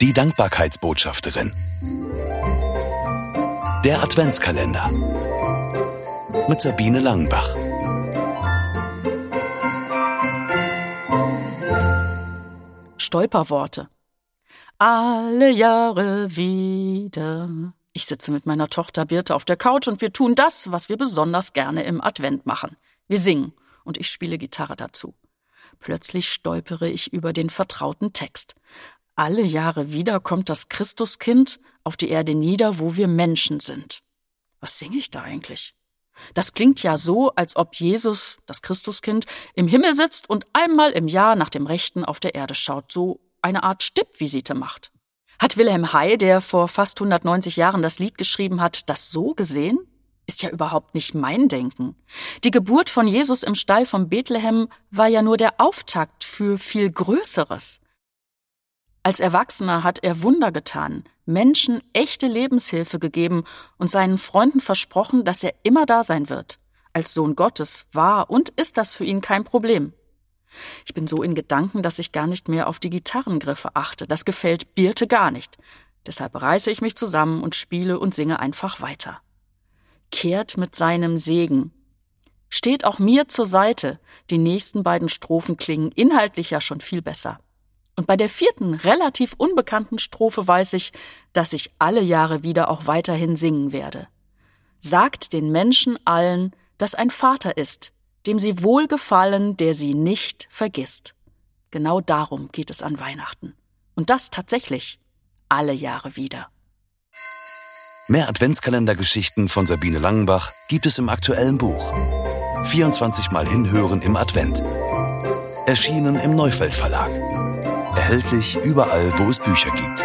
Die Dankbarkeitsbotschafterin. Der Adventskalender. Mit Sabine Langenbach. Stolperworte. Alle Jahre wieder. Ich sitze mit meiner Tochter Birte auf der Couch und wir tun das, was wir besonders gerne im Advent machen. Wir singen und ich spiele Gitarre dazu. Plötzlich stolpere ich über den vertrauten Text. Alle Jahre wieder kommt das Christuskind auf die Erde nieder, wo wir Menschen sind. Was singe ich da eigentlich? Das klingt ja so, als ob Jesus, das Christuskind, im Himmel sitzt und einmal im Jahr nach dem Rechten auf der Erde schaut, so eine Art Stippvisite macht. Hat Wilhelm Hay, der vor fast 190 Jahren das Lied geschrieben hat, das so gesehen? Ist ja überhaupt nicht mein Denken. Die Geburt von Jesus im Stall von Bethlehem war ja nur der Auftakt für viel Größeres. Als Erwachsener hat er Wunder getan, Menschen echte Lebenshilfe gegeben und seinen Freunden versprochen, dass er immer da sein wird. Als Sohn Gottes war und ist das für ihn kein Problem. Ich bin so in Gedanken, dass ich gar nicht mehr auf die Gitarrengriffe achte. Das gefällt Birte gar nicht. Deshalb reiße ich mich zusammen und spiele und singe einfach weiter. Kehrt mit seinem Segen. Steht auch mir zur Seite. Die nächsten beiden Strophen klingen inhaltlich ja schon viel besser. Und bei der vierten, relativ unbekannten Strophe weiß ich, dass ich alle Jahre wieder auch weiterhin singen werde. Sagt den Menschen allen, dass ein Vater ist, dem sie wohlgefallen, der sie nicht vergisst. Genau darum geht es an Weihnachten. Und das tatsächlich alle Jahre wieder. Mehr Adventskalendergeschichten von Sabine Langenbach gibt es im aktuellen Buch. 24 Mal hinhören im Advent. Erschienen im Neufeld Verlag. Erhältlich überall, wo es Bücher gibt.